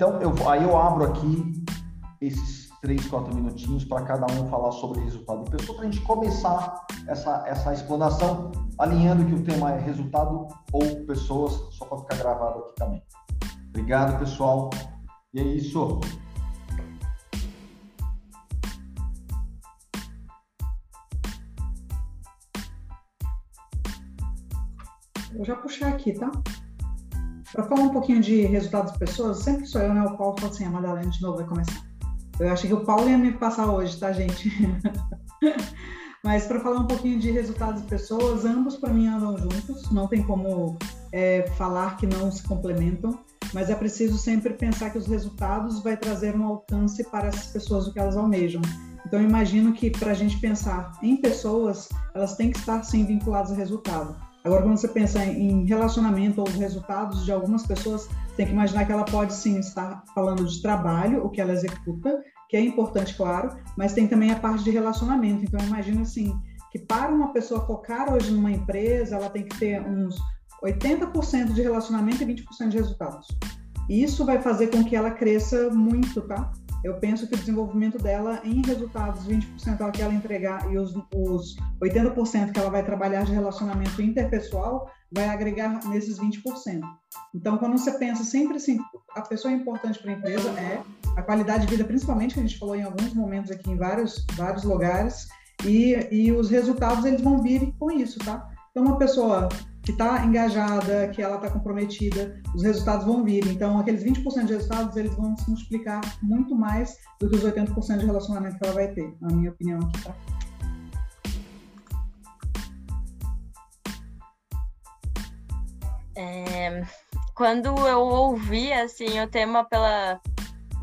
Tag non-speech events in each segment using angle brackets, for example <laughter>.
Então, eu, aí eu abro aqui esses três, quatro minutinhos para cada um falar sobre resultado de pessoa, para a gente começar essa, essa explanação, alinhando que o tema é resultado ou pessoas, só para ficar gravado aqui também. Obrigado, pessoal. E é isso. Vou já puxar aqui, tá? Para falar um pouquinho de resultados de pessoas, sempre sou eu, né? O Paulo fala assim, a Madalena de novo vai começar. Eu achei que o Paulo ia me passar hoje, tá, gente? <laughs> Mas para falar um pouquinho de resultados de pessoas, ambos para mim andam juntos, não tem como é, falar que não se complementam, mas é preciso sempre pensar que os resultados vai trazer um alcance para essas pessoas o que elas almejam. Então, imagino que para a gente pensar em pessoas, elas têm que estar sim vinculadas a resultado. Agora, quando você pensa em relacionamento ou resultados de algumas pessoas, tem que imaginar que ela pode sim estar falando de trabalho, o que ela executa, que é importante, claro, mas tem também a parte de relacionamento. Então, imagina assim, que para uma pessoa focar hoje numa empresa, ela tem que ter uns 80% de relacionamento e 20% de resultados. Isso vai fazer com que ela cresça muito, tá? Eu penso que o desenvolvimento dela em resultados, 20% é o que ela entregar e os, os 80% que ela vai trabalhar de relacionamento interpessoal, vai agregar nesses 20%. Então, quando você pensa sempre assim, a pessoa é importante para a empresa, é a qualidade de vida, principalmente, que a gente falou em alguns momentos aqui em vários, vários lugares, e, e os resultados, eles vão vir com isso, tá? Então, uma pessoa que está engajada, que ela está comprometida, os resultados vão vir. Então, aqueles 20% de resultados, eles vão se multiplicar muito mais do que os 80% de relacionamento que ela vai ter, na minha opinião aqui, tá? É, quando eu ouvi, assim, o tema pela...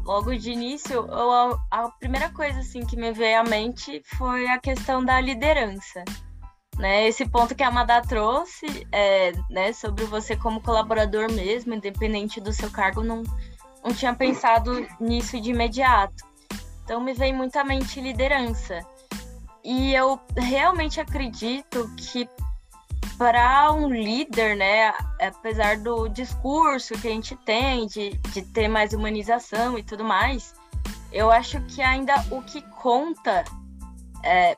Logo de início, eu, a primeira coisa, assim, que me veio à mente foi a questão da liderança né? Esse ponto que a Amada trouxe, é, né, sobre você como colaborador mesmo, independente do seu cargo, não, não tinha pensado nisso de imediato. Então me vem muito à mente liderança. E eu realmente acredito que para um líder, né, apesar do discurso que a gente tem de, de ter mais humanização e tudo mais, eu acho que ainda o que conta é,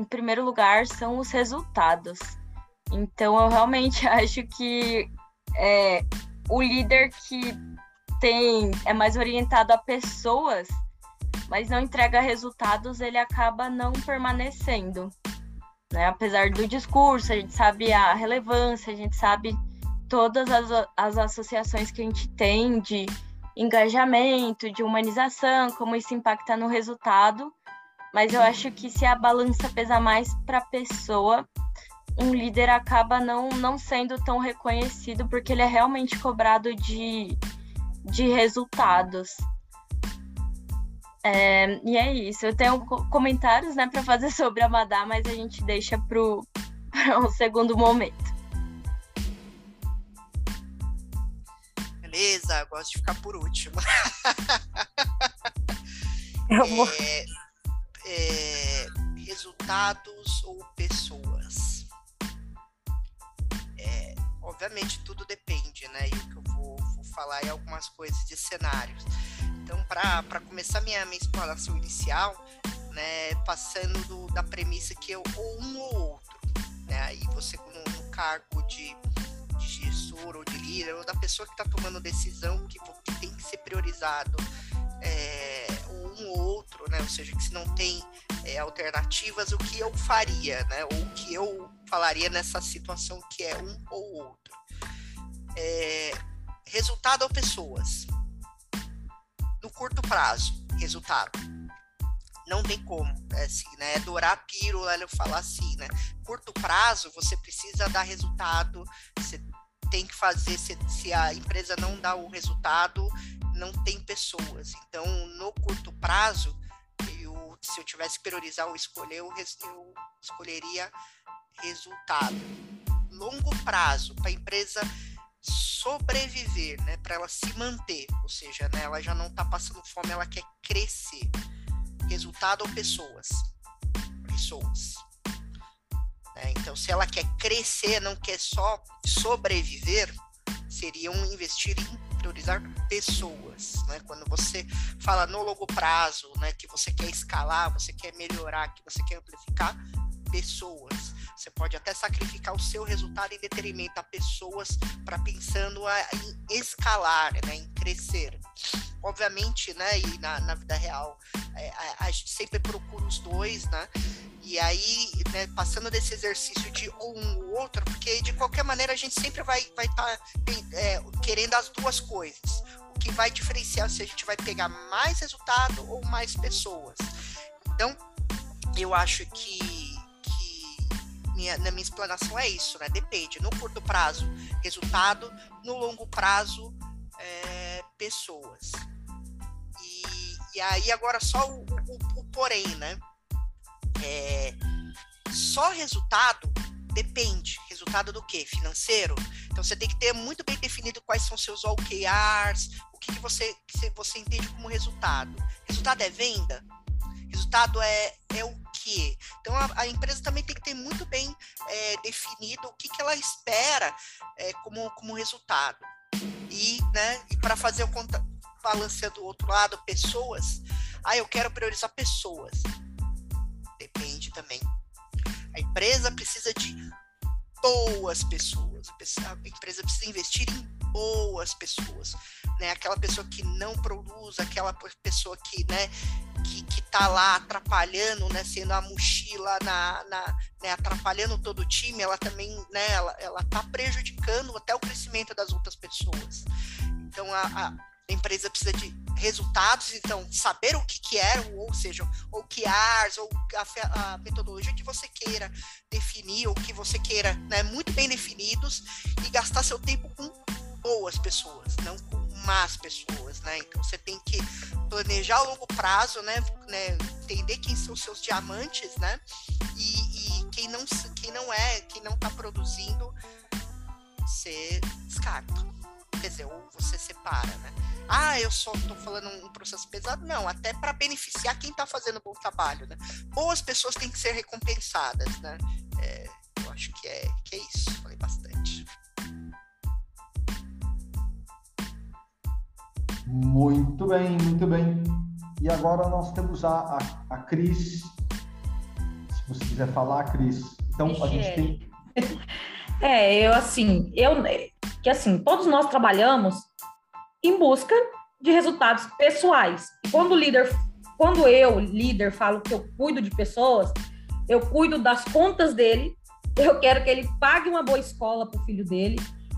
em primeiro lugar, são os resultados. Então, eu realmente <laughs> acho que é, o líder que tem é mais orientado a pessoas, mas não entrega resultados, ele acaba não permanecendo. Né? Apesar do discurso, a gente sabe a relevância, a gente sabe todas as, as associações que a gente tem de engajamento, de humanização, como isso impacta no resultado, mas eu acho que se a balança pesa mais para a pessoa, um líder acaba não, não sendo tão reconhecido porque ele é realmente cobrado de, de resultados. É, e é isso. Eu tenho comentários né, para fazer <laughs> sobre a Madá, mas a gente deixa para <laughs> um segundo momento. Beleza, gosto de ficar por último. Eu <laughs> vou... É é, resultados ou pessoas? É, obviamente tudo depende, né? E o que eu vou, vou falar é algumas coisas de cenários. Então, para começar minha, minha exploração inicial, né, passando do, da premissa que eu ou um ou outro, né? Aí você no, no cargo de, de gestor ou de líder ou da pessoa que está tomando decisão que, que tem que ser priorizado é, um ou outro, né? Ou seja, que se não tem é, alternativas, o que eu faria, né? Ou o que eu falaria nessa situação que é um ou outro. É, resultado ou pessoas? No curto prazo, resultado. Não tem como, é assim, né? É dourar a pílula, eu falar assim, né? Curto prazo, você precisa dar resultado, você tem que fazer, se, se a empresa não dá o resultado, não tem pessoas. Então, no curto prazo, eu, se eu tivesse que priorizar ou escolher, eu, eu escolheria resultado. Longo prazo, para a empresa sobreviver, né, para ela se manter, ou seja, né, ela já não está passando fome, ela quer crescer. Resultado ou pessoas? Pessoas. É, então, se ela quer crescer, não quer só sobreviver, seriam investir em priorizar pessoas, né? Quando você fala no longo prazo, né, que você quer escalar, você quer melhorar, que você quer amplificar pessoas. Você pode até sacrificar o seu resultado em detrimento a pessoas para pensando a, em escalar, né, em crescer. Obviamente, né, e na, na vida real, é, a, a, gente sempre procura os dois, né? E aí, né, passando desse exercício de um ou outro, porque de qualquer maneira a gente sempre vai estar vai tá, é, querendo as duas coisas. O que vai diferenciar se a gente vai pegar mais resultado ou mais pessoas. Então, eu acho que minha, na minha explanação é isso, né? Depende. No curto prazo, resultado. No longo prazo, é, pessoas. E, e, aí agora só o, o, o porém, né? É, só resultado depende. Resultado do quê? Financeiro. Então você tem que ter muito bem definido quais são seus OKRs, o que, que você, que você entende como resultado. Resultado é venda? Resultado é, é o Então a, a empresa também tem que ter muito bem é, definido o que, que ela espera é, como, como resultado. E, né, e para fazer o conta, balanceio do outro lado, pessoas, ah, eu quero priorizar pessoas. Depende também. A empresa precisa de boas pessoas. A empresa precisa investir em boas pessoas, né? Aquela pessoa que não produz, aquela pessoa que, né, que, que tá lá atrapalhando, né, sendo a mochila na, na né, atrapalhando todo o time, ela também, né, ela, ela tá prejudicando até o crescimento das outras pessoas. Então a, a empresa precisa de resultados, então saber o que, que é, ou seja, ou que ARS, ou a, a, metodologia que você queira definir, ou que você queira, né, muito bem definidos, e gastar seu tempo com boas pessoas, não com más pessoas, né? Então você tem que planejar a longo prazo, né? né? Entender quem são os seus diamantes, né? E, e quem não quem não é, quem não está produzindo, você descarta. Quer dizer, ou você separa, né? Ah, eu só estou falando um processo pesado. Não, até para beneficiar quem está fazendo bom trabalho, né? Boas pessoas têm que ser recompensadas, né? É, eu acho que é, que é isso. Falei bastante. Muito bem, muito bem. E agora nós temos a, a, a Cris. Se você quiser falar, Cris. Então, Michele. a gente tem. <laughs> É, eu assim, eu que assim, todos nós trabalhamos em busca de resultados pessoais. E quando o líder, quando eu, líder, falo que eu cuido de pessoas, eu cuido das contas dele, eu quero que ele pague uma boa escola para o filho dele,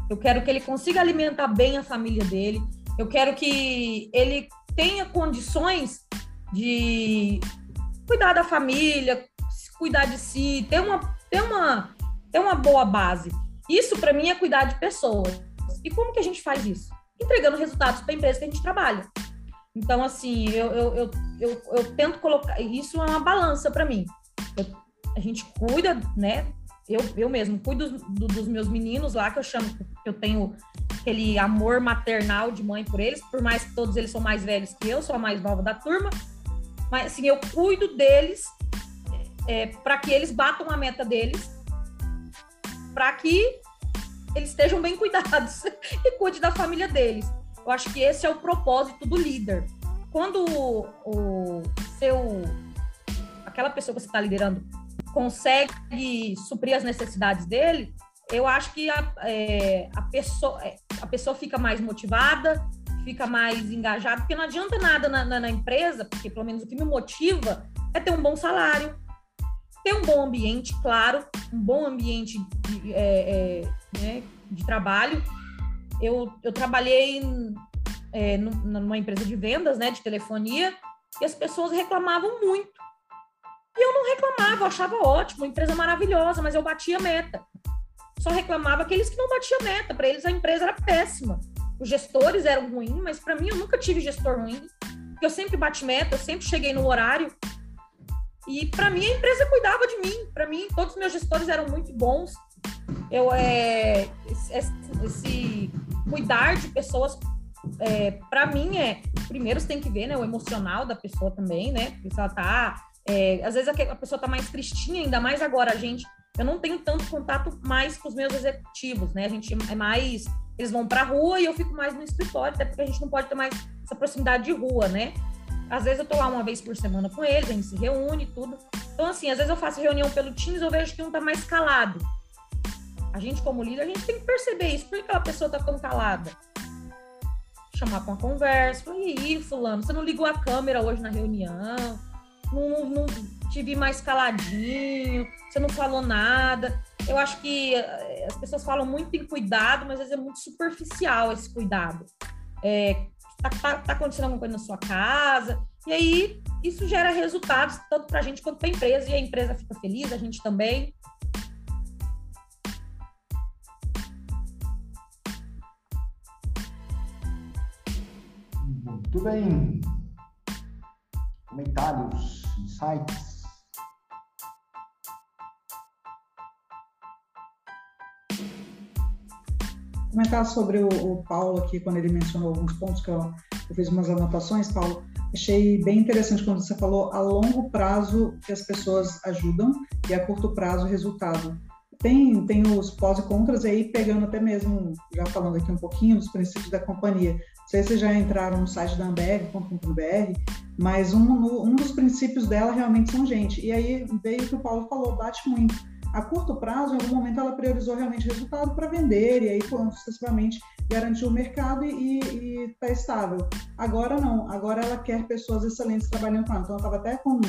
eu quero que ele consiga alimentar bem a família dele, eu quero que ele tenha condições de cuidar da família, cuidar de si, ter uma, ter uma, ter uma boa base. Isso, para mim, é cuidar de pessoas. E como que a gente faz isso? Entregando resultados para a empresa que a gente trabalha. Então, assim, eu, eu, eu, eu, tento colocar. Isso é uma balança para mim. A gente cuida, né? Eu, eu mesmo cuido dos, do, dos meus meninos lá, que eu chamo, que eu tenho aquele amor maternal de mãe por eles, por mais que todos eles são mais velhos que eu, sou a mais nova da turma, mas assim, eu cuido deles é, para que eles batam a meta deles, para que eles estejam bem cuidados <laughs> e cuide da família deles. Eu acho que esse é o propósito do líder. Quando o, o seu aquela pessoa que você está liderando consegue suprir as necessidades dele, eu acho que a, é, a, pessoa, é, a pessoa fica mais motivada, fica mais engajada, porque não adianta nada na, na, na, empresa, porque pelo menos o que me motiva é ter um bom salário, ter um bom ambiente, claro, um bom ambiente de, é, é né, de trabalho. Eu, eu trabalhei em, é, numa empresa de vendas, né, de telefonia, e as pessoas reclamavam muito. E eu não reclamava, eu achava ótimo, empresa maravilhosa, mas eu batia meta só reclamava aqueles que não batiam meta. Para eles a empresa era péssima. Os gestores eram ruins, mas para mim eu nunca tive gestor ruim. Eu sempre bati meta, eu sempre cheguei no horário. E para mim a empresa cuidava de mim. Para mim todos os meus gestores eram muito bons. Eu é esse, esse cuidar de pessoas é, para mim é primeiro você tem que ver né, o emocional da pessoa também, né? Porque se ela tá é, às vezes a, pessoa tá mais tristinha, ainda mais agora a gente eu não tenho tanto contato mais com os meus executivos, né? A gente é mais eles vão para a rua e eu fico mais no escritório, até porque a gente não pode ter mais essa proximidade de rua, né? Às vezes eu tô lá uma vez por semana com eles, a gente se reúne e tudo. Então, assim, às vezes eu faço reunião pelo Teams eu vejo que um tá mais calado. A gente, como líder, a gente tem que perceber isso. Por que aquela pessoa tá tão calada? Chamar para uma conversa. E aí, fulano, você não ligou a câmera hoje na reunião? Não, não te vi mais caladinho? Você não falou nada? Eu acho que eh, as pessoas falam muito em cuidado, mas às vezes é muito superficial esse cuidado. É, tá, tá, tá acontecendo alguma coisa na sua casa? E aí, isso gera resultados, tanto para a gente quanto para a empresa, e a empresa fica feliz, a gente também. Muito bem. Comentários, insights. comentar sobre o, o, Paulo aqui, quando ele mencionou alguns pontos que eu, eu fiz umas anotações, Paulo. Achei bem interessante quando você falou a longo prazo que as pessoas ajudam e a curto prazo o resultado. Tem, tem os pós e contras aí, pegando até mesmo, já falando aqui um pouquinho dos princípios da companhia. Não sei se já entraram no site da Ambev.com.br, mas um, um dos princípios dela realmente são gente. E aí veio o que o Paulo falou, bate muito a curto prazo, em algum momento, ela priorizou realmente resultado para vender e aí, sucessivamente, garantiu o mercado e está estável. Agora não, agora ela quer pessoas excelentes trabalhando com ela. Então, ela estava até com,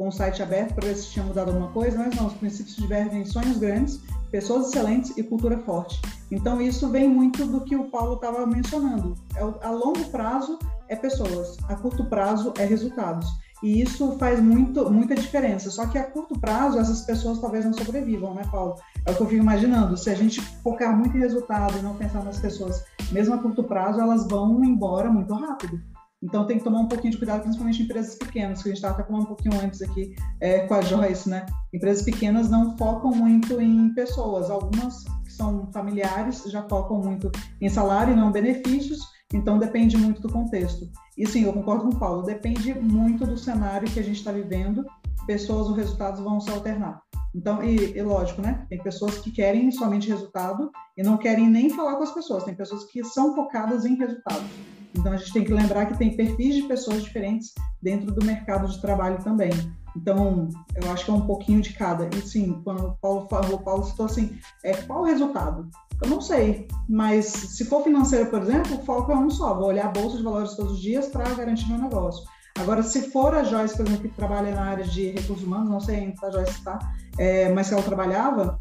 com o site aberto para ver se tinha mudado alguma coisa, mas não, os princípios divergem em sonhos grandes, pessoas excelentes e cultura forte. Então, isso vem muito do que o Paulo estava mencionando. É, a longo prazo é pessoas, a curto prazo é resultados. E isso faz muito, muita diferença. Só que a curto prazo, essas pessoas talvez não sobrevivam, né, Paulo? É o que eu fico imaginando. Se a gente focar muito em resultado e não pensar nas pessoas, mesmo a curto prazo, elas vão embora muito rápido. Então tem que tomar um pouquinho de cuidado, principalmente em empresas pequenas, que a gente estava falando um pouquinho antes aqui é, com a Joyce, né? Empresas pequenas não focam muito em pessoas. Algumas que são familiares já focam muito em salário e não benefícios então depende muito do contexto. E sim, eu concordo com o Paulo, depende muito do cenário que a gente está vivendo, pessoas ou resultados vão se alternar. Então, e, e, lógico, né? Tem pessoas que querem somente resultado e não querem nem falar com as pessoas. Tem pessoas que são focadas em resultados. Então, a gente tem que lembrar que tem perfis de pessoas diferentes dentro do mercado de trabalho também. Então, eu acho que é um pouquinho de cada. E sim, quando o Paulo falou, Paulo citou assim, é, qual o resultado? Eu não sei, mas se for financeiro, por exemplo, o foco é um só. Vou olhar a bolsa de valores todos os dias para garantir meu negócio. Agora, se for a Joyce, por exemplo, que trabalha na área de recursos humanos, não sei ainda se a Joyce está, é, mas se ela trabalhava,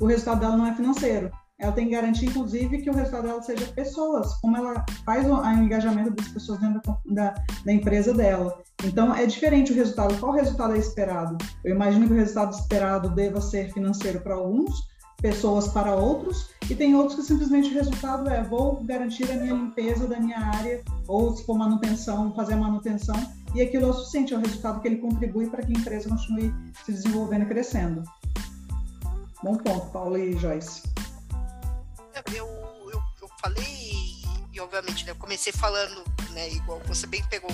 o resultado dela não é financeiro. Ela tem que garantir, inclusive, que o resultado dela seja pessoas, como ela faz o, engajamento das pessoas dentro da, da, empresa dela. Então, é diferente o resultado. Qual resultado é esperado? Eu imagino que o resultado esperado deva ser financeiro para alguns, pessoas para outros, e tem outros que simplesmente o resultado é vou garantir a minha limpeza da minha área, ou se for manutenção, fazer a manutenção, e aquilo é o suficiente, é o resultado que ele contribui para que a empresa continue se desenvolvendo e crescendo. Bom ponto, Paulo e Joyce. Eu, eu, eu falei, e obviamente, né, eu comecei falando, né, igual você bem pegou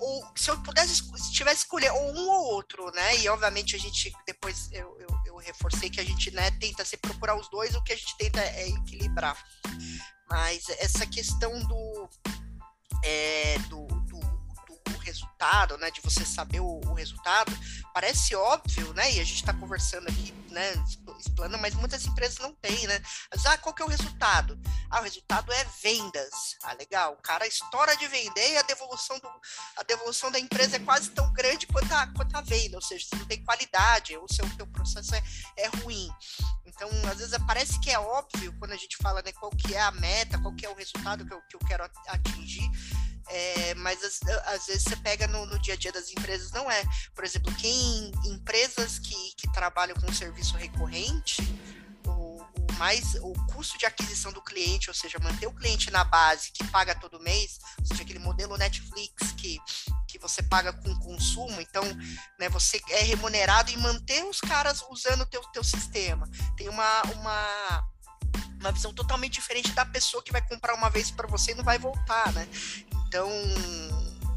ou se eu pudesse, se tivesse escolher ou um ou outro, né? E obviamente a gente depois eu, eu, eu, reforcei que a gente né, tenta se procurar os dois, o que a gente tenta é equilibrar. Mas essa questão do, é, do, do, do, resultado, né? De você saber o resultado, parece óbvio, né? E a gente está conversando aqui, né? Explana, mas muitas empresas não têm, né? Mas, ah, qual que é o resultado? Ah, o resultado é vendas. Ah, legal. O cara estoura de vender e a devolução, do, a devolução da empresa é quase tão grande quanto a, quanto a venda, ou seja, você não tem qualidade, o seu teu processo é, é ruim. Então, às vezes parece que é óbvio quando a gente fala né, qual que é a meta, qual que é o resultado que eu, que eu quero atingir, é, mas às, às, vezes você pega no, no, dia a dia das empresas, não é. Por exemplo, quem empresas que, que trabalham com serviço recorrente, o, o, mais o custo de aquisição do cliente, ou seja, manter o cliente na base que paga todo mês, ou seja, aquele modelo Netflix que, que você paga com consumo, então né, você é remunerado em manter os caras usando o teu, teu sistema. Tem uma, uma uma visão totalmente diferente da pessoa que vai comprar uma vez para você e não vai voltar, né? Então,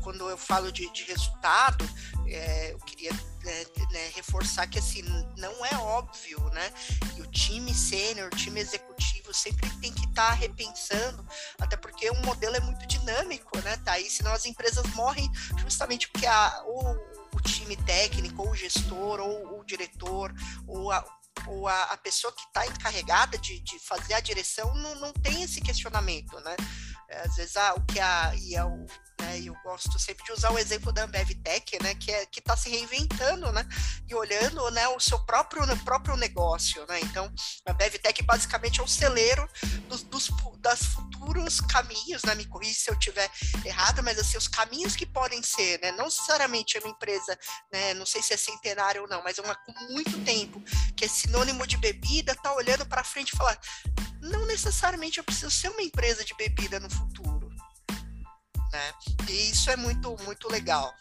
quando eu falo de, de resultado, é, eu queria né, né, reforçar que assim não é óbvio, né? E o time sênior, o time executivo sempre tem que estar tá repensando, até porque o modelo é muito dinâmico, né? Tá? E senão as empresas morrem justamente porque a, o, o time técnico, ou o gestor, ou o diretor, ou a, ou a, a pessoa que está encarregada de, de fazer a direção não, não tem esse questionamento, né? Às vezes ah, o que a, e é o, né? E eu gosto sempre de usar o exemplo da Ambev Tech, né? Que é, que está se reinventando, né? E olhando, né? O seu próprio próprio negócio, né? Então, a Ambev Tech basicamente é o celeiro dos, dos das futuros caminhos, né? Me corrija se eu tiver errado, mas assim os caminhos que podem ser, né? Não necessariamente é uma empresa, né? Não sei se é centenária ou não, mas é uma com muito tempo que é sinônimo de bebida, tá olhando para frente e falar, não necessariamente eu preciso ser uma empresa de bebida no futuro né? E isso é muito, muito legal.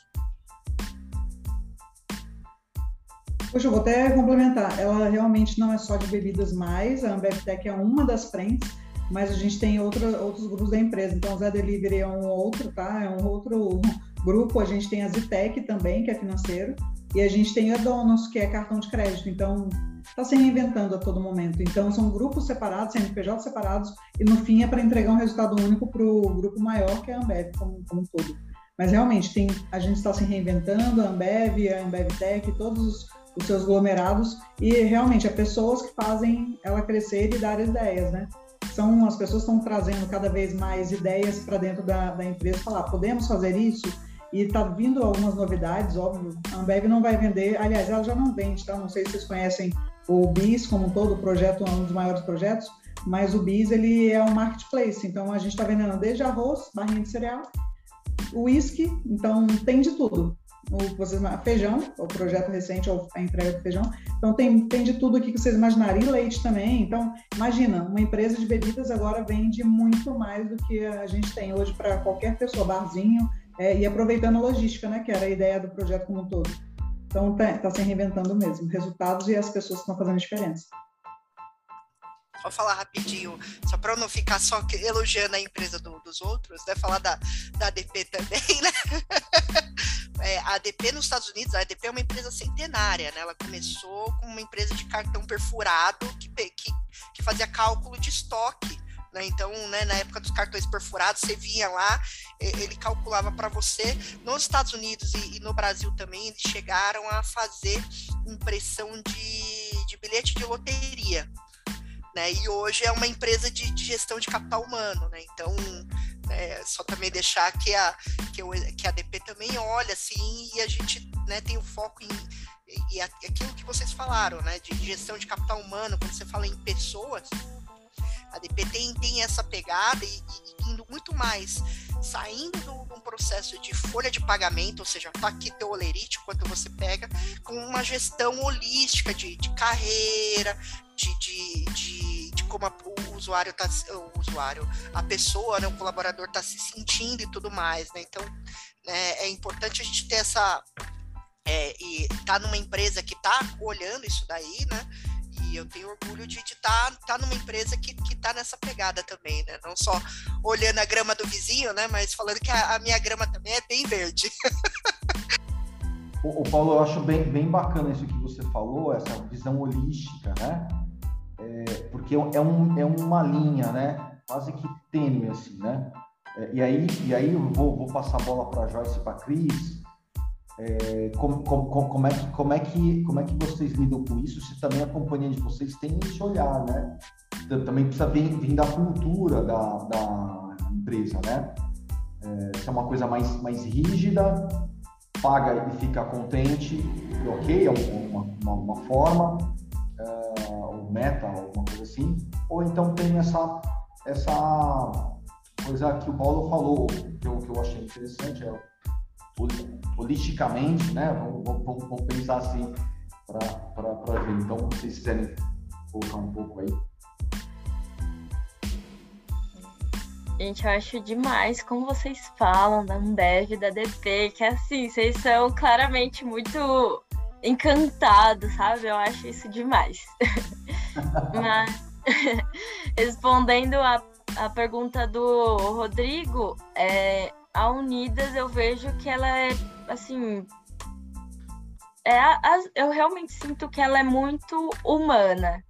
Poxa, eu vou até complementar. Ela realmente não é só de bebidas mais, a Ambev Tech é uma das frentes, mas a gente tem outra, outros grupos da empresa. Então, o Zé Delivery é um outro, tá? É um outro grupo. A gente tem a Zitec também, que é financeiro, e a gente tem a Donos, que é cartão de crédito. Então, está se reinventando a todo momento. Então, são grupos separados, CNPJ separados, e no fim é para entregar um resultado único para o grupo maior, que é a Ambev, como, como um todo. Mas realmente, tem, a gente está se reinventando, a Ambev, a Ambev Tech, todos os, os seus aglomerados, e realmente é pessoas que fazem ela crescer e dar ideias, né? São as pessoas estão trazendo cada vez mais ideias para dentro da, da empresa, falar, podemos fazer isso? E está vindo algumas novidades, óbvio. A Ambev não vai vender, aliás, ela já não vende, tá? Não sei se vocês conhecem o BIS como um todo, o projeto é um dos maiores projetos, mas o BIS ele é um marketplace, então a gente está vendendo desde arroz, barrinha de cereal, uísque, então tem de tudo. O, vocês, feijão, o projeto recente, a entrega do feijão. Então tem, tem de tudo aqui que vocês imaginarem, e leite também. Então, imagina, uma empresa de bebidas agora vende muito mais do que a gente tem hoje para qualquer pessoa, barzinho, é, e aproveitando a logística, né, que era a ideia do projeto como um todo. Então, está tá se reinventando mesmo. Resultados e as pessoas estão fazendo diferença. Só falar rapidinho, só para eu não ficar só elogiando a empresa do, dos outros, né? Falar da, da ADP também, né? <laughs> É, a ADP nos Estados Unidos, a ADP é uma empresa centenária, né? Ela começou como uma empresa de cartão perfurado que, que, que fazia cálculo de estoque né? Então, né, na época dos cartões perfurados, você vinha lá, ele calculava para você. Nos Estados Unidos e, e, no Brasil também, eles chegaram a fazer impressão de, de bilhete de loteria. Né? E hoje é uma empresa de, de gestão de capital humano. Né? Então, é, só também deixar que a, que, o, que a DP também olha assim e a gente né, tem o foco em e aquilo que vocês falaram, né, de gestão de capital humano, quando você fala em pessoas, a DP tem, essa pegada e, e indo muito mais, saindo de um processo de folha de pagamento, ou seja, tá aqui teu olerite, quanto você pega, com uma gestão holística de, de carreira, de, de, de, de como a, o usuário tá, o usuário, a pessoa, né, o colaborador está se sentindo e tudo mais, né? Então, né, é importante a gente ter essa é, e tá numa empresa que tá olhando isso daí, né? Eu tenho orgulho de estar tá, tá numa empresa que, que tá nessa pegada também, né? Não só olhando a grama do vizinho, né? Mas falando que a, a minha grama também é bem verde. <laughs> o, o, Paulo, eu acho bem, bem bacana isso que você falou, essa visão holística, né? É, porque é, um, é uma linha, né? Quase que tênue, assim, né? É, e aí, e aí eu vou, vou passar a bola para Joyce e para Cris, é, como, como, como, é que, como, é que, como é que vocês lidam com isso? Se também a companhia de vocês tem esse olhar, né? Também precisa vir, vir da cultura da, da empresa, né? É, se é uma coisa mais, mais rígida, paga e fica contente, e ok, é uma, uma, uma forma, é, ou meta, alguma coisa assim, ou então tem essa, essa coisa que o Paulo falou, que eu, que eu achei interessante, é holisticamente, né? Vamos, vamos, vamos pensar assim para ver. Então, se vocês quiserem colocar um pouco aí. Gente, eu acho demais como vocês falam da Ambev, da DP, que assim, vocês são claramente muito encantados, sabe? Eu acho isso demais. <laughs> Mas, <laughs> respondendo a, a pergunta do Rodrigo, é, a Unidas eu vejo que ela é, assim. É, a, eu realmente sinto que ela é muito humana,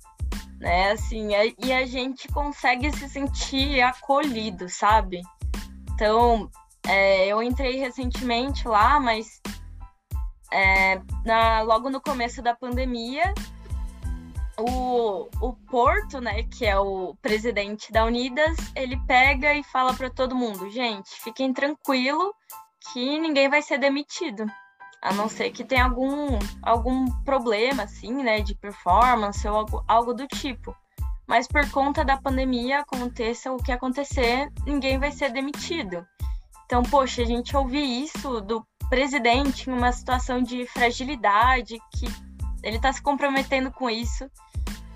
né? Assim, é, e a gente consegue se sentir acolhido, sabe? Então, é, eu entrei recentemente lá, mas é, na, logo no começo da pandemia, o, o Porto, né, que é o presidente da Unidas, ele pega e fala para todo mundo, gente, fiquem tranquilo que ninguém vai ser demitido, a não ser que tenha algum, algum problema, assim, né, de performance ou algo, algo do tipo. Mas por conta da pandemia, aconteça o que acontecer, ninguém vai ser demitido. Então, poxa, a gente ouvir isso do presidente em uma situação de fragilidade, que ele está se comprometendo com isso,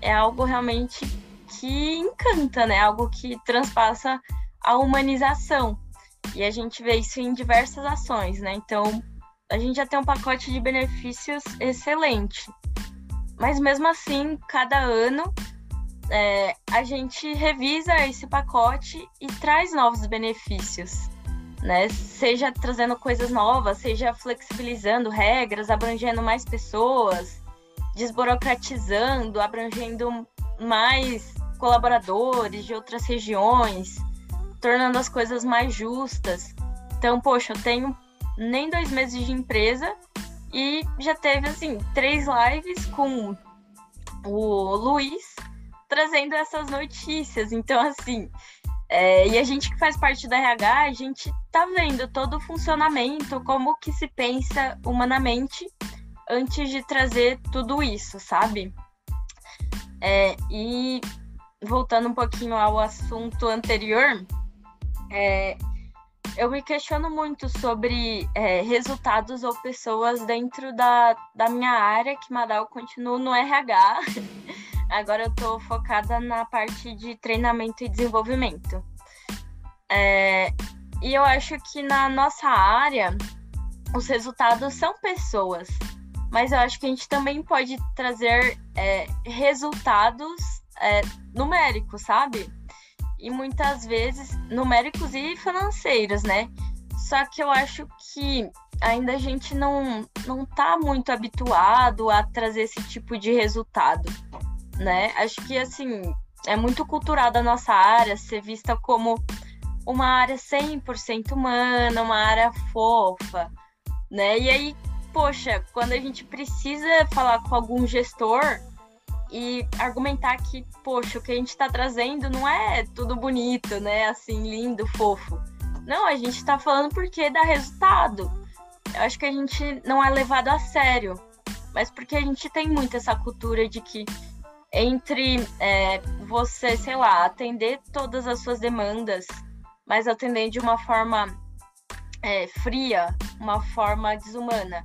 é algo realmente que encanta, né? Algo que transpassa a humanização. E a gente vê isso em diversas ações, né? Então, a gente já tem um pacote de benefícios excelente. Mas mesmo assim, cada ano é, a gente revisa esse pacote e traz novos benefícios né? Seja trazendo coisas novas, seja flexibilizando regras, abrangendo mais pessoas, desburocratizando, abrangendo mais colaboradores de outras regiões, tornando as coisas mais justas. Então, poxa, eu tenho nem dois meses de empresa e já teve assim três lives com o Luiz trazendo essas notícias. Então, assim, é, e a gente que faz parte da RH, a gente tá vendo todo o funcionamento, como que se pensa humanamente antes de trazer tudo isso, sabe? É, e voltando um pouquinho ao assunto anterior, é, eu me questiono muito sobre é, resultados ou pessoas dentro da, da minha área, que Madal continua no RH. <laughs> Agora eu estou focada na parte de treinamento e desenvolvimento. É, e eu acho que na nossa área, os resultados são pessoas, mas eu acho que a gente também pode trazer é, resultados é, numéricos, sabe? E muitas vezes numéricos e financeiros, né? Só que eu acho que ainda a gente não, não tá muito habituado a trazer esse tipo de resultado né? Acho que, assim, é muito cultural da nossa área ser vista como uma área 100% humana, uma área fofa, né? E aí, poxa, quando a gente precisa falar com algum gestor e argumentar que, poxa, o que a gente está trazendo não é tudo bonito, né? Assim, lindo, fofo. Não, a gente está falando porque dá resultado. Eu acho que a gente não é levado a sério, mas porque a gente tem muito essa cultura de que entre é, você, sei lá, atender todas as suas demandas, mas atender de uma forma é, fria, uma forma desumana,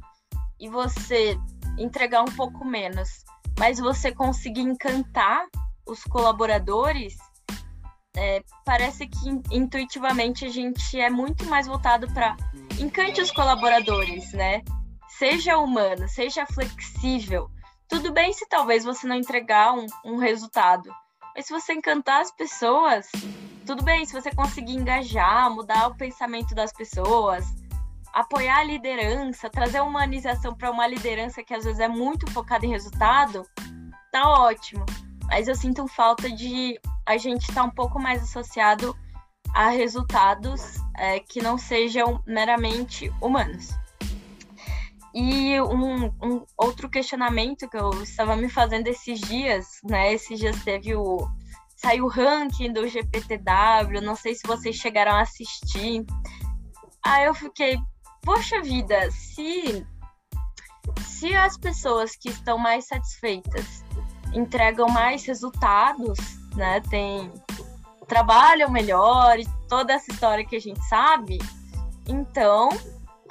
e você entregar um pouco menos, mas você conseguir encantar os colaboradores, é, parece que intuitivamente a gente é muito mais voltado para encante os colaboradores, né? Seja humano, seja flexível, tudo bem se talvez você não entregar um, um resultado, mas se você encantar as pessoas, tudo bem se você conseguir engajar, mudar o pensamento das pessoas, apoiar a liderança, trazer humanização para uma liderança que às vezes é muito focada em resultado, tá ótimo. Mas eu sinto falta de a gente estar tá um pouco mais associado a resultados é, que não sejam meramente humanos. E um, um, outro questionamento que eu estava me fazendo esses dias, né? Esses dias teve o. Saiu o ranking do GPTW, não sei se vocês chegaram a assistir. Aí eu fiquei, poxa vida, se, se as pessoas que estão mais satisfeitas entregam mais resultados, né? Tem, trabalham melhor e toda essa história que a gente sabe, então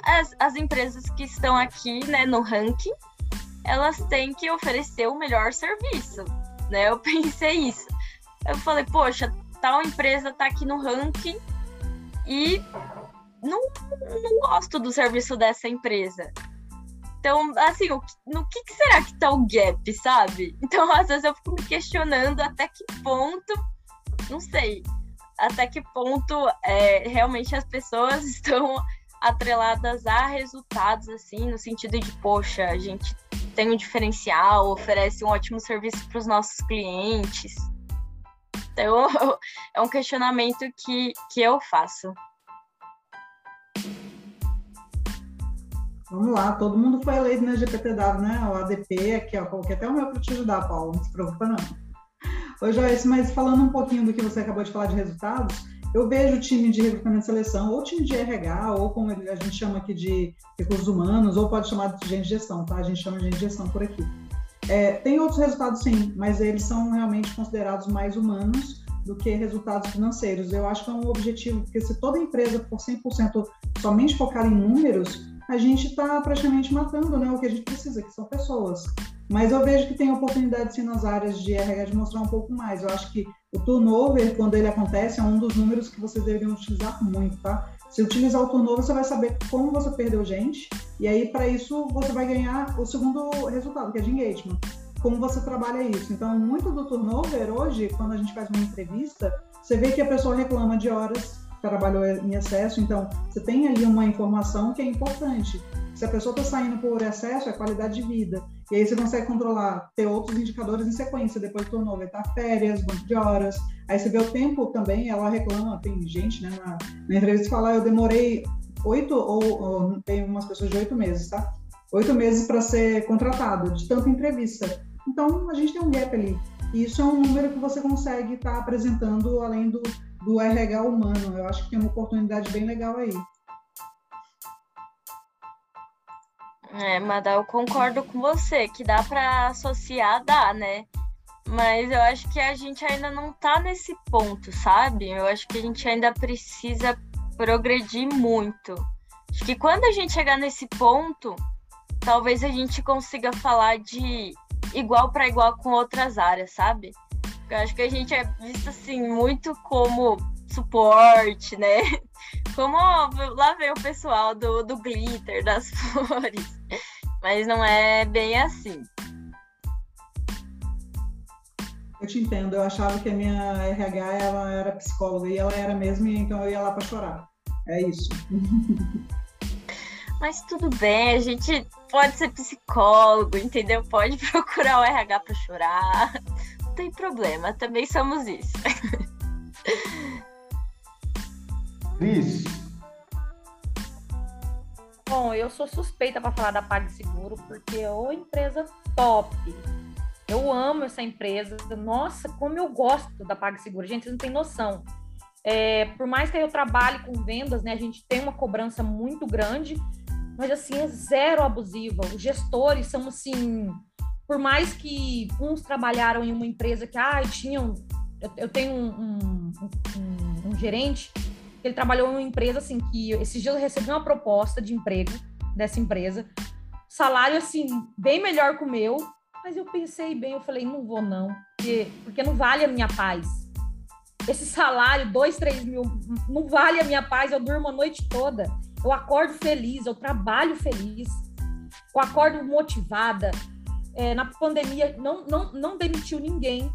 as, as empresas que estão aqui né, no ranking, elas têm que oferecer o melhor serviço, né? Eu <laughs> pensei isso. Eu falei, poxa, tal empresa está aqui no ranking e não, não gosto do serviço dessa empresa. Então, assim, no que, que será que tá o gap, sabe? <laughs> Então, às vezes eu fico me questionando até que ponto, não sei, até que ponto é, realmente as pessoas <laughs> estão atreladas a resultados, assim, no sentido de, poxa, a gente tem um diferencial, oferece um ótimo serviço para os nossos clientes. Então, <laughs> é um questionamento que, que eu faço. Vamos lá, todo mundo foi eleito na GPTW, né? O ADP aqui, ó, coloquei até o meu para te ajudar, Paulo, não se preocupa não. Ô Joyce, mas falando um pouquinho do que você acabou de falar de resultados, eu vejo o time de recrutamento e seleção, ou time de RH, ou como a gente chama aqui de recursos humanos, ou pode chamar de gente de gestão, tá? A gente chama de gente de gestão por aqui. É, tem outros resultados sim, mas eles são realmente considerados mais humanos do que resultados financeiros. Eu acho que é um objetivo, porque se toda empresa for 100% somente focada em números, a gente está praticamente matando né, o que a gente precisa, que são pessoas. Mas eu vejo que tem oportunidade sim nas áreas de RH de mostrar um pouco mais. Eu acho que o turnover, quando ele acontece, é um dos números que vocês deveriam utilizar muito, tá? Se utilizar o turnover, você vai saber como você perdeu gente, e aí para isso você vai ganhar o segundo resultado, que é de engagement. Como você trabalha isso. Então, muito do turnover hoje, quando a gente faz uma entrevista, você vê que a pessoa reclama de horas trabalhou em excesso, então você tem ali uma informação que é importante. Se a pessoa está saindo por excesso, é qualidade de vida. E aí você consegue controlar, ter outros indicadores em sequência, depois turnover, tá férias, banco de horas. Aí você vê o tempo também, ela reclama, tem gente né, na, na entrevista que fala, eu demorei oito, ou, ou tem umas pessoas de oito meses, tá? Oito meses para ser contratado, de tanta entrevista. Então, a gente tem um gap ali. E isso é um número que você consegue estar tá apresentando além do, do RH humano. Eu acho que tem uma oportunidade bem legal aí. É, Madá, eu concordo com você, que dá para associar, dá, né? Mas eu acho que a gente ainda não tá nesse ponto, sabe? Eu acho que a gente ainda precisa progredir muito. Acho que quando a gente chegar nesse ponto, talvez a gente consiga falar de igual para igual com outras áreas, sabe? Eu acho que a gente é visto assim muito como suporte, né? <laughs> Como lá vem o pessoal do, do glitter, das <laughs> flores. Mas não é bem assim. Eu te entendo, eu achava que a minha RH ela era psicóloga e ela era mesmo, então eu ia lá para chorar. É isso. <laughs> Mas tudo bem, a gente pode ser psicólogo, entendeu? Pode procurar o RH para chorar tem problema, também somos isso. Cris. Bom, eu sou suspeita para falar da PagSeguro, porque é uma empresa top. Eu amo essa empresa. Nossa, como eu gosto da PagSeguro. Gente, vocês não têm noção. É, por mais que eu trabalhe com vendas, né, a gente tem uma cobrança muito grande, mas assim, é zero abusiva. Os gestores são assim por mais que uns trabalharam em uma empresa que, ah, tinham. Eu, eu tenho um, um, um, um, gerente, ele trabalhou em uma empresa assim, que esses dias eu recebi uma proposta de emprego dessa empresa, salário assim, bem melhor que o meu, mas eu pensei bem, eu falei, não vou não, porque, porque não vale a minha paz. Esse salário, dois, três mil, não vale a minha paz, eu durmo a noite toda. Eu acordo feliz, eu trabalho feliz, eu acordo motivada, é, na pandemia não, não, não demitiu ninguém,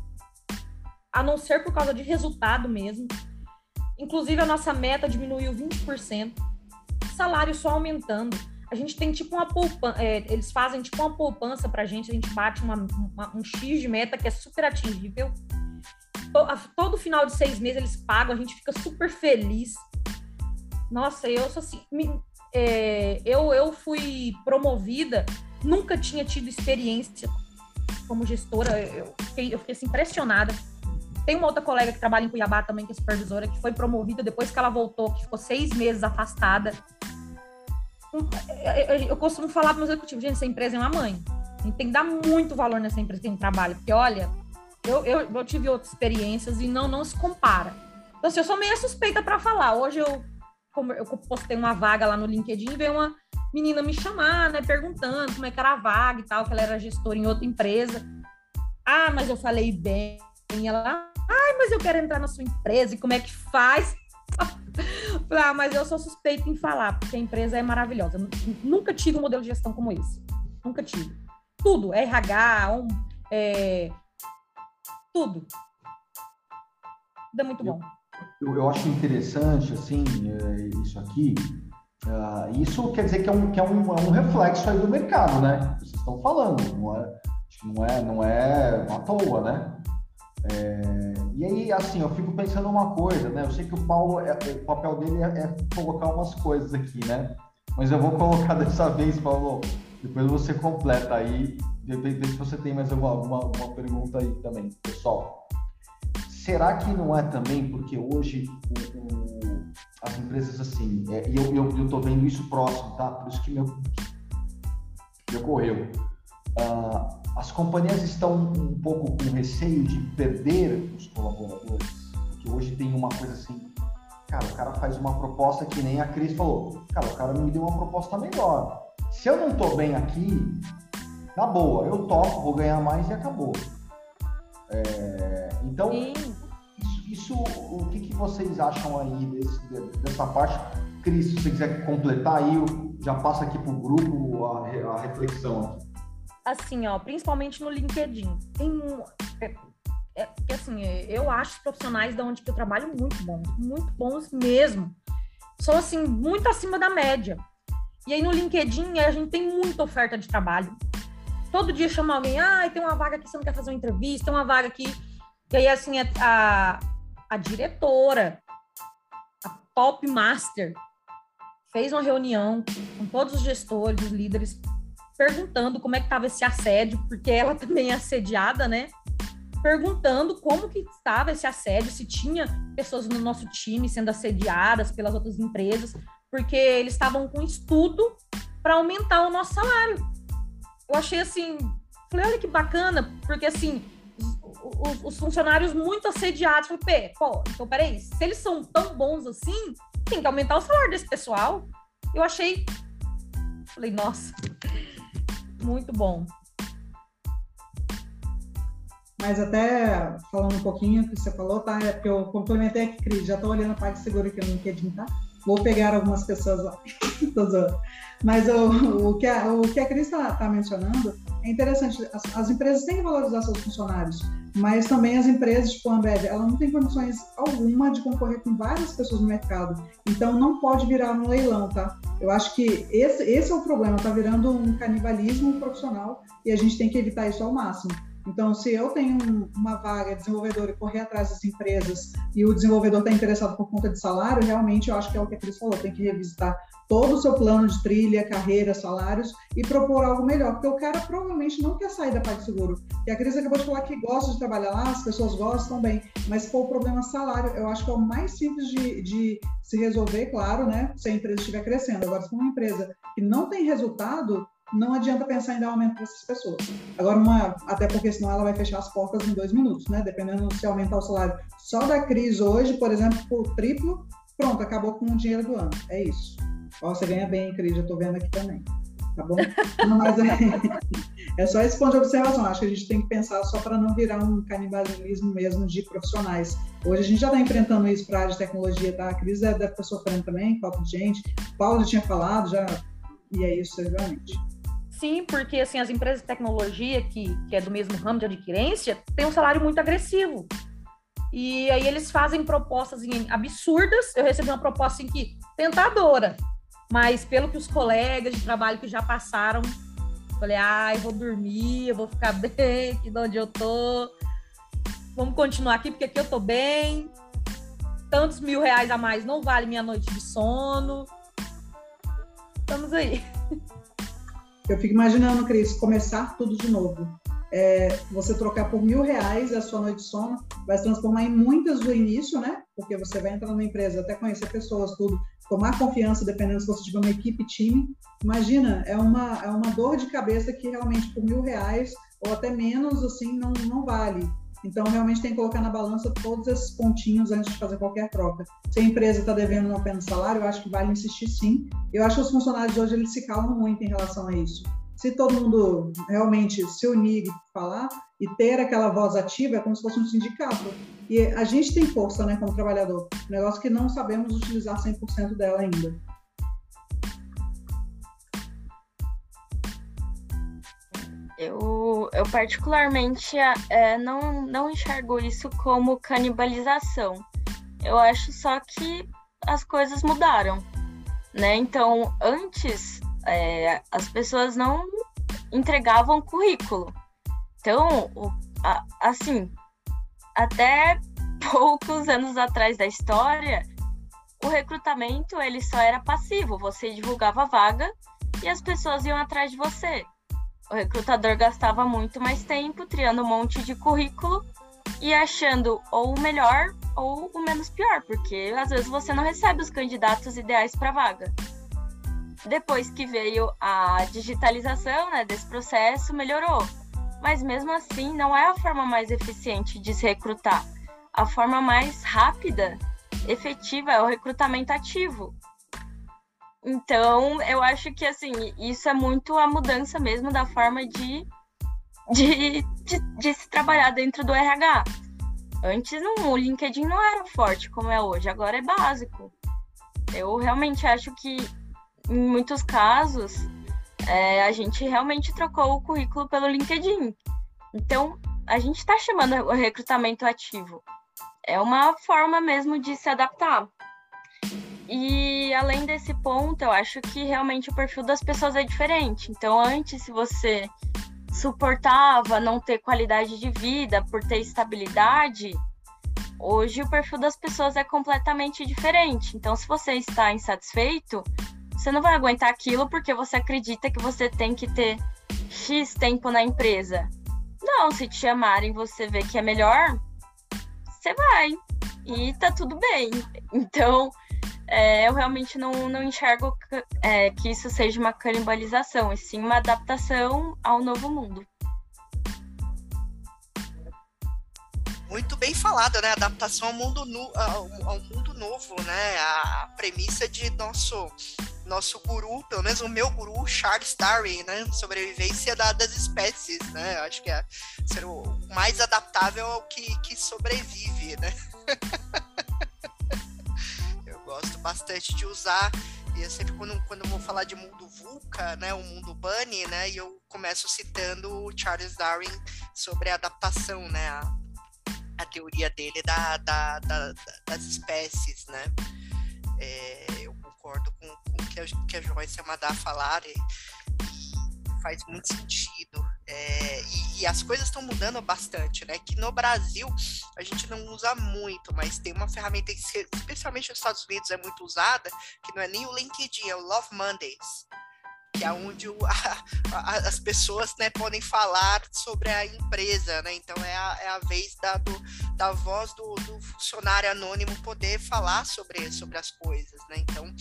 a não ser por causa de resultado mesmo. Inclusive, a nossa meta diminuiu 20%, salário só aumentando. A gente tem tipo uma poupança, é, eles fazem tipo uma poupança pra gente, a gente bate uma, uma, um X de meta que é super atingível. Todo final de seis meses eles pagam, a gente fica super feliz. Nossa, eu sou assim. Me, é, eu, eu fui promovida nunca tinha tido experiência como gestora, eu fiquei, eu fiquei assim, impressionada. Tem uma outra colega que trabalha em Cuiabá também, que é supervisora, que foi promovida depois que ela voltou, que ficou seis meses afastada. Eu costumo falar para meus executivos, gente, essa empresa é uma mãe. A gente tem que dar muito valor nessa empresa que a gente trabalha, porque olha, eu, eu, eu tive outras experiências e não, não se compara. Então, assim, eu sou meio suspeita para falar. Hoje eu, eu postei uma vaga lá no LinkedIn e veio uma, menina me chamar, né, perguntando como é que era a vaga e tal, que ela era gestora em outra empresa. Ah, mas eu falei bem. Ela, ai, mas eu quero entrar na sua empresa e como é que faz? <laughs> ah, mas eu sou suspeita em falar, porque a empresa é maravilhosa. Nunca tive um modelo de gestão como esse. Nunca tive. Tudo, RH, um, é... tudo. Tudo é muito bom. eu, eu acho interessante, assim, é, isso aqui. Uh, isso quer dizer que é, um, que é um, é um reflexo aí do mercado, né? Vocês estão falando, não é, não é, não é à toa, né? É, e aí, assim, eu fico pensando uma coisa, né? Eu sei que o Paulo, é, o papel dele é, é, colocar umas coisas aqui, né? Mas eu vou colocar <laughs> dessa vez, Paulo. Depois você completa aí. Depende se você tem mais alguma, uma, uma pergunta aí também, pessoal. Será que não é também porque hoje o, o, as empresas, assim, é, e eu, eu, eu tô vendo isso próximo, tá? Por isso que meu, que ocorreu. Uh, as companhias estão um pouco com receio de perder os colaboradores, porque hoje tem uma coisa assim, cara, o cara faz uma proposta que nem a Cris falou, cara, o cara me deu uma proposta melhor. Se eu não tô bem aqui, na boa, eu topo, vou ganhar mais e acabou. É, então, isso, isso, o que, que vocês acham aí desse, dessa parte? Cris, se você quiser completar aí, já passa aqui para o grupo a, a reflexão assim, ó, principalmente no LinkedIn, tem um. É, é, assim, eu acho os profissionais da onde que eu trabalho muito bons, muito bons mesmo. São, assim, muito acima da média. E aí no LinkedIn a gente tem muita oferta de trabalho. Todo dia chama alguém, ah, tem uma vaga aqui, você não quer fazer uma entrevista, tem uma vaga aqui. E aí, assim, a, a diretora, a top master, fez uma reunião com todos os gestores, os líderes, perguntando como é que estava esse assédio, porque ela <laughs> também é assediada, né? Perguntando como que estava esse assédio, se tinha pessoas no nosso time sendo assediadas pelas outras empresas, porque eles estavam com estudo para aumentar o nosso salário. Eu achei assim, falei, olha que bacana, porque assim, os, os funcionários muito assediados, falei, pô, então peraí, se eles são tão bons assim, tem que aumentar o salário desse pessoal. Eu achei, falei, nossa, muito bom. Mas até falando um pouquinho que você falou, tá? É porque eu complementei aqui, Cris, já estou olhando a parte segura aqui no LinkedIn, tá? Vou pegar algumas pessoas lá. <laughs> Mas o, o, que a, o que a Cris está tá mencionando é interessante. As, as, empresas têm que valorizar seus funcionários, mas também as empresas, tipo a Ambev, ela não tem condições alguma de concorrer com várias pessoas no mercado. Então não pode virar um leilão, tá? Eu acho que esse, esse é o problema, tá virando um canibalismo profissional e a gente tem que evitar isso ao máximo. Então, se eu tenho uma vaga de desenvolvedor e correr atrás das empresas e o desenvolvedor está interessado por conta de salário, realmente eu acho que é o que a Cris falou, tem que revisitar todo o seu plano de trilha, carreira, salários e propor algo melhor, porque o cara provavelmente não quer sair da parte seguro. E a Cris acabou de falar que gosta de trabalhar lá, as pessoas gostam bem, mas se for o problema salário, eu acho que é o mais simples de, de se resolver, claro, né? Se a empresa estiver crescendo. Agora, se for uma empresa que não tem resultado, não adianta pensar em dar aumento para essas pessoas. Agora, uma, até porque senão ela vai fechar as portas em dois minutos, né? Dependendo se aumentar o salário só da crise hoje, por exemplo, por triplo, pronto, acabou com o dinheiro do ano. É isso. Ó, você ganha bem, Cris, já estou vendo aqui também. Tá bom? Mas é, <laughs> é só esse ponto de observação. Acho que a gente tem que pensar só para não virar um canibalismo mesmo de profissionais. Hoje a gente já está enfrentando isso para a área de tecnologia, tá? A Cris deve estar sofrendo também, falta de gente. Paulo já tinha falado, já. E é isso, realmente. Sim, porque assim, as empresas de tecnologia, que, que é do mesmo ramo de adquirência, têm um salário muito agressivo. E aí eles fazem propostas absurdas. Eu recebi uma proposta assim que tentadora, mas pelo que os colegas de trabalho que já passaram, falei, ai, ah, vou dormir, eu vou ficar <laughs> bem aqui de onde eu tô. Vamos continuar aqui, porque aqui eu tô bem. Tantos mil reais a mais não vale minha noite de sono. Estamos aí. <laughs> Eu fico imaginando, Cris, começar tudo de novo. É, você trocar por mil reais a sua noite de sono, vai se transformar em muitas do início, né? Porque você vai entrar numa empresa, até conhecer pessoas, tudo, tomar confiança, dependendo se você tiver uma equipe, time. Imagina, é uma, é uma dor de cabeça que realmente por mil reais, ou até menos, assim, não, não vale. Então, realmente tem que colocar na balança todos esses pontinhos antes de fazer qualquer troca. Se a empresa está devendo não apenas salário, eu acho que vale insistir sim. Eu acho que os funcionários hoje eles se calam muito em relação a isso. Se todo mundo realmente se unir e falar e ter aquela voz ativa, é como se fosse um sindicato. E a gente tem força, né, como trabalhador. Um negócio que não sabemos utilizar 100% dela ainda. Eu, eu particularmente é, não, não enxergo isso como canibalização. Eu acho só que as coisas mudaram, né? Então, antes, é, as pessoas não entregavam currículo. Então, o, a, assim, até <laughs> poucos anos atrás da história, o recrutamento ele só era passivo. Você divulgava a vaga e as pessoas iam atrás de você. O recrutador gastava muito mais tempo triando um monte de currículo e achando ou o melhor ou o menos pior, porque às vezes você não recebe os candidatos ideais para vaga. Depois que veio a digitalização né, desse processo, melhorou. Mas mesmo assim, não é a forma mais eficiente de se recrutar. A forma mais rápida, efetiva, é o recrutamento ativo. Então, eu acho que assim, isso é muito a mudança mesmo da forma de, de, de, de se trabalhar dentro do RH. Antes não, o LinkedIn não era forte como é hoje, agora é básico. Eu realmente acho que em muitos casos é, a gente realmente trocou o currículo pelo LinkedIn. Então, a gente está chamando o recrutamento ativo. É uma forma mesmo de se adaptar. E além desse ponto, eu acho que realmente o perfil das pessoas é diferente. Então, antes, se você suportava não ter qualidade de vida por ter estabilidade, hoje o perfil das pessoas é completamente diferente. Então, se você está insatisfeito, você não vai aguentar aquilo porque você acredita que você tem que ter X tempo na empresa. Não, se te chamarem, você vê que é melhor, você vai. E tá tudo bem. Então, é, eu realmente não, não enxergo que, é, que isso seja uma canibalização, e sim uma adaptação ao novo mundo. Muito bem falado, né? Adaptação ao mundo, nu, ao, ao mundo novo, né? A premissa de nosso nosso guru, pelo menos o meu guru, Charles Darwin, né? Sobrevivência da, das espécies, né? Acho que é ser o mais adaptável ao que, que sobrevive, né? <laughs> gosto bastante de usar. E eu sempre, quando, quando eu vou falar de mundo VUCA, né, o mundo Bunny, né, e eu começo citando o Charles Darwin sobre a adaptação, né, a, a teoria dele da, da, da, das espécies, né. É, eu concordo com, com o que a, que a Joyce e a Madá falaram, e, e faz muito sentido. É, e, e, as coisas estão mudando bastante, né? Que no Brasil a gente não usa muito, mas tem uma ferramenta que, especialmente nos Estados Unidos, é muito usada, que não é nem o LinkedIn, é o Love Mondays que é onde o, <laughs> a, a, as pessoas né, podem falar sobre a empresa, né? Então é a, é a vez da, do, da voz do, do, funcionário anônimo poder falar sobre, sobre as coisas, né? Então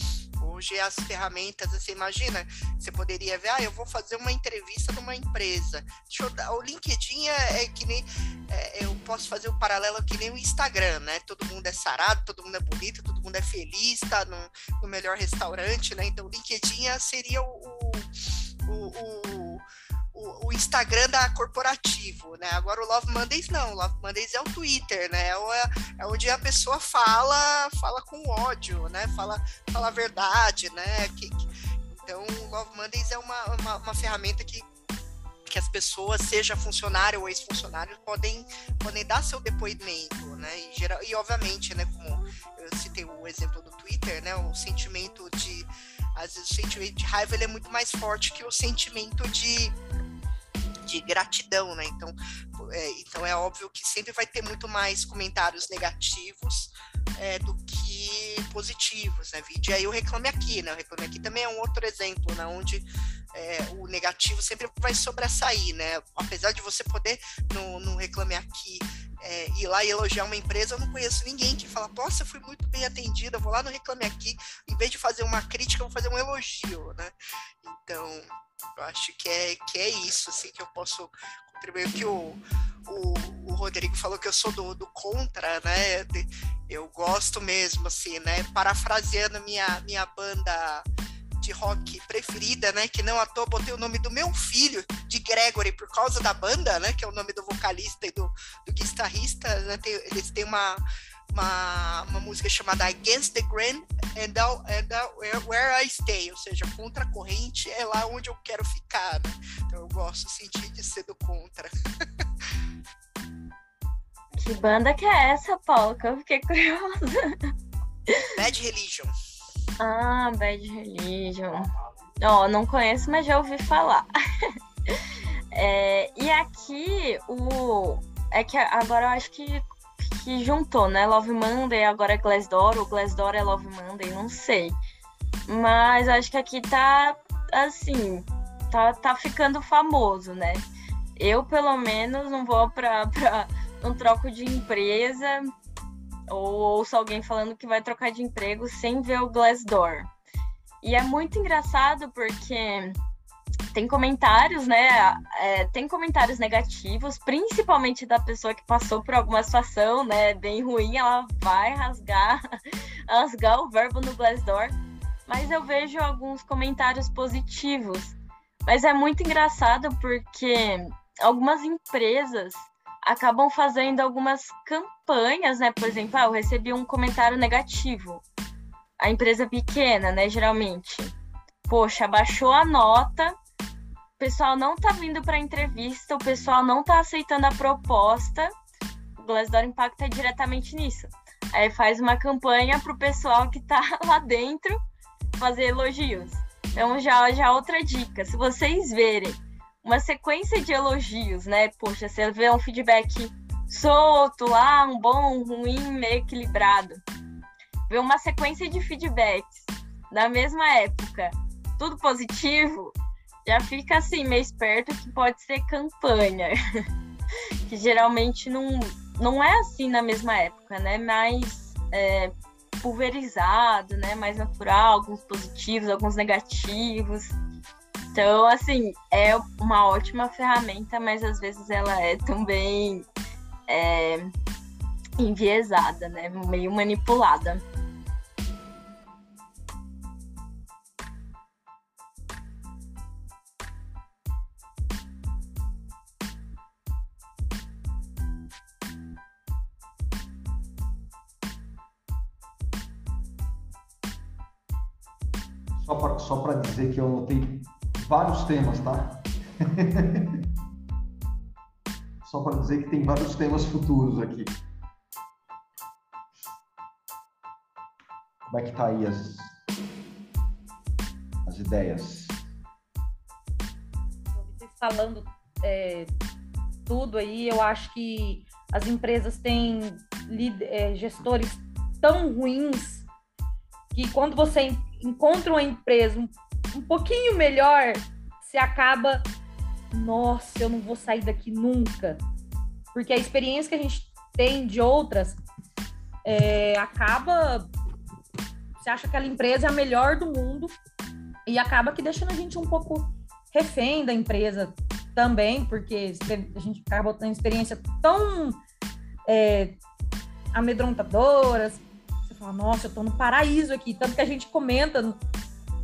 hoje as ferramentas, você imagina, você poderia ver, ah, eu vou fazer uma entrevista numa empresa. Eu, o LinkedIn é, é que nem, é, eu posso fazer um paralelo que nem o Instagram, né? Todo mundo é sarado, todo mundo é bonito, todo mundo é feliz, tá no, no melhor restaurante, né? Então o LinkedIn seria o o, o, o, o, Instagram da corporativo, né? Agora o Love Mondays não, o Love Mondays é o Twitter, né? É, é onde a pessoa fala, fala com ódio, né? Fala, fala a verdade, né? Que, que, então, o Love Mondays é uma, uma, uma ferramenta que que as pessoas, seja funcionário ou ex-funcionário, podem, podem dar seu depoimento, né? E, geral, e obviamente, né, como eu citei o exemplo do Twitter, né, o sentimento de às vezes o sentimento de raiva ele é muito mais forte que o sentimento de, de gratidão, né? Então é, então é óbvio que sempre vai ter muito mais comentários negativos é, do que positivos, né? E aí o Reclame Aqui, né? O Reclame Aqui também é um outro exemplo, né? Onde é, o negativo sempre vai sobressair, né? Apesar de você poder, no, no Reclame Aqui, é, ir lá e elogiar uma empresa, eu não conheço ninguém que fala, nossa, fui muito bem atendida, vou lá no Reclame Aqui, em vez de fazer uma crítica, eu vou fazer um elogio, né? Então, eu acho que é, que é isso, assim, que eu posso contribuir, que o, o, o Rodrigo falou que eu sou do, do contra, né? Eu gosto mesmo, assim, né? Parafraseando minha, minha banda de rock preferida, né? Que não à toa botei o nome do meu filho de Gregory por causa da banda, né? Que é o nome do vocalista e do, do guitarrista. Né, tem, eles têm uma, uma, uma música chamada Against the Grain and, I'll, and I'll, Where I Stay, ou seja, contra a corrente é lá onde eu quero ficar. Né? Então eu gosto sentir de ser do contra. Que banda que é essa, Paulo? Que eu fiquei curiosa. Bad Religion. Ah, Bad Religion. Ó, oh, não conheço, mas já ouvi falar. <laughs> é, e aqui, o... É que agora eu acho que, que juntou, né? Love Monday, agora é Glassdoor, ou Glassdoor é Love Monday, não sei. Mas acho que aqui tá, assim, tá, tá ficando famoso, né? Eu, pelo menos, não vou para um troco de empresa ou ouço alguém falando que vai trocar de emprego sem ver o Glassdoor. E é muito engraçado porque tem comentários, né? É, tem comentários negativos, principalmente da pessoa que passou por alguma situação, né, bem ruim, ela vai rasgar, <laughs> rasgar o verbo no Glassdoor. Mas eu vejo alguns comentários positivos. Mas é muito engraçado porque algumas empresas acabam fazendo algumas campanhas, né? Por exemplo, ah, eu recebi um comentário negativo. A empresa pequena, né? Geralmente. Poxa, baixou a nota, o pessoal não tá vindo para entrevista, o pessoal não tá aceitando a proposta. O Glassdoor impacta diretamente nisso. Aí faz uma campanha pro pessoal que tá <laughs> lá dentro fazer elogios. Então já já outra dica, se vocês verem uma sequência de elogios, né? Poxa, você vê um feedback solto lá, um bom, um ruim, meio equilibrado. Vê uma sequência de feedbacks da mesma época, tudo positivo, já fica assim, meio esperto que pode ser campanha. <laughs> que geralmente não, não é assim na mesma época, né? Mais é, pulverizado, né? Mais natural, alguns positivos, alguns negativos. Então, assim, é uma ótima ferramenta, mas às vezes ela é também é, enviesada, né? Meio manipulada. Só para dizer que eu anotei vários temas, tá? <laughs> Só para dizer que tem vários temas futuros aqui. Como é que tá aí as, as ideias? Falando é, tudo aí, eu acho que as empresas têm é, gestores tão ruins que quando você encontra uma empresa um um pouquinho melhor, você acaba, nossa, eu não vou sair daqui nunca. Porque a experiência que a gente tem de outras é, acaba. Você acha que aquela empresa é a melhor do mundo e acaba que deixando a gente um pouco refém da empresa também, porque a gente acaba tendo experiência tão é, amedrontadoras. Você fala, nossa, eu tô no paraíso aqui. Tanto que a gente comenta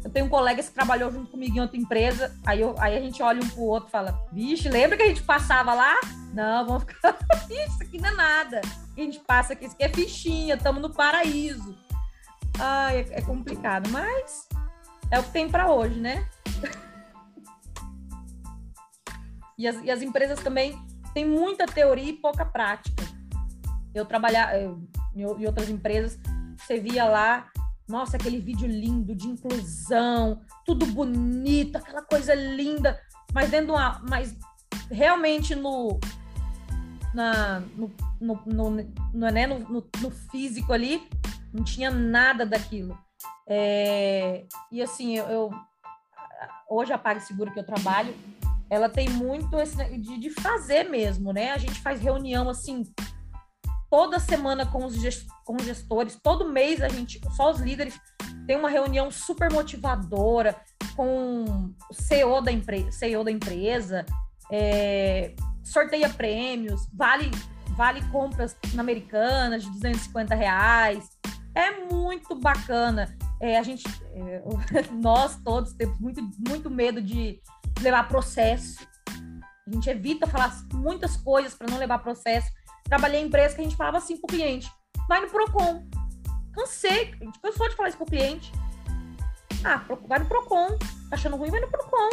eu tenho um colega que trabalhou junto comigo em outra empresa, aí, eu, aí a gente olha um pro outro e fala, vixe, lembra que a gente passava lá? Não, vamos ficar, <laughs> isso aqui não é nada. A gente passa aqui, isso aqui é fichinha, estamos no paraíso. Ai, é, é complicado, mas é o que tem para hoje, né? <laughs> e, as, e as empresas também têm muita teoria e pouca prática. Eu trabalhar em outras empresas, você via lá nossa, aquele vídeo lindo de inclusão, tudo bonito, aquela coisa linda, mas dentro de uma, mas realmente no na, no, no, no, no, né, no, no, físico ali não tinha nada daquilo. É, e assim, eu, eu, hoje a PagSeguro que eu trabalho, ela tem muito esse de, de fazer mesmo, né? A gente faz reunião assim toda semana com os, com os gestores, todo mês a gente, só os líderes, tem uma reunião super motivadora com o CEO da, empre CEO da empresa, é, sorteia prêmios, vale, vale compras na Americanas de 250 reais. É muito bacana. É, a gente, é, <laughs> nós todos temos muito, muito medo de levar processo. A gente evita falar muitas coisas para não levar processo Trabalhei em empresa que a gente falava assim pro cliente: vai no Procon. Cansei, a gente cansou de falar isso pro cliente. Ah, vai no Procon. Tá achando ruim, vai no Procon.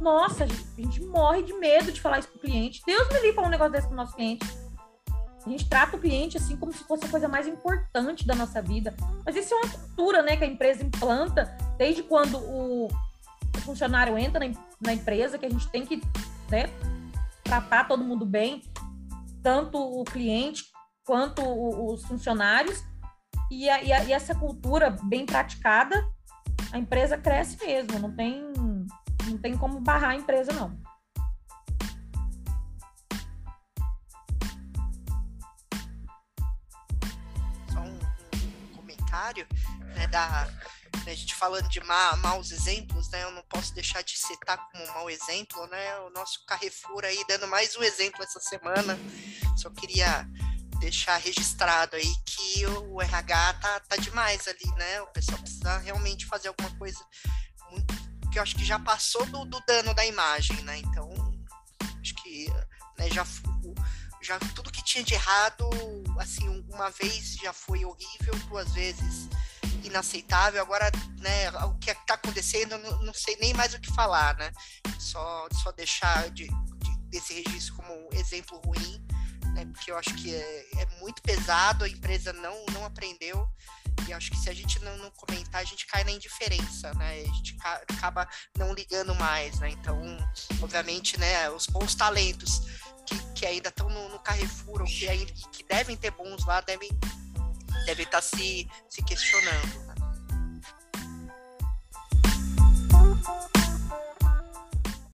Nossa, a gente, a gente morre de medo de falar isso pro cliente. Deus me livre falar um negócio desse pro nosso cliente. A gente trata o cliente assim como se fosse a coisa mais importante da nossa vida. Mas isso é uma cultura, né, que a empresa implanta desde quando o, funcionário entra na, na, empresa, que a gente tem que, né, tratar todo mundo bem, tanto o cliente quanto os funcionários. E, a, e, a, e essa cultura bem praticada, a empresa cresce mesmo. Não tem, não tem como barrar a empresa, não. comentário, né, da a gente falando de ma maus exemplos, né, eu não posso deixar de citar como um mau exemplo, né, o nosso Carrefour aí dando mais um exemplo essa semana. Só queria deixar registrado aí que o RH tá, tá demais ali, né? O pessoal precisa realmente fazer alguma coisa muito, que eu acho que já passou do, do dano da imagem, né? Então, acho que né, já já tudo que tinha de errado, assim, uma vez já foi horrível, duas vezes inaceitável. Agora, né, o que está acontecendo, não, não, sei nem mais o que falar, né? Só, só deixar de, de, desse registro como exemplo ruim, né? Porque eu acho que é, é, muito pesado, a empresa não, não aprendeu. E acho que se a gente não, não comentar, a gente cai na indiferença, né? A gente acaba não ligando mais, né? Então, obviamente, né, os bons talentos que, que ainda estão no, no Carrefour, ou que, ainda, que devem ter bons lá, devem devem estar tá se, se questionando. Né?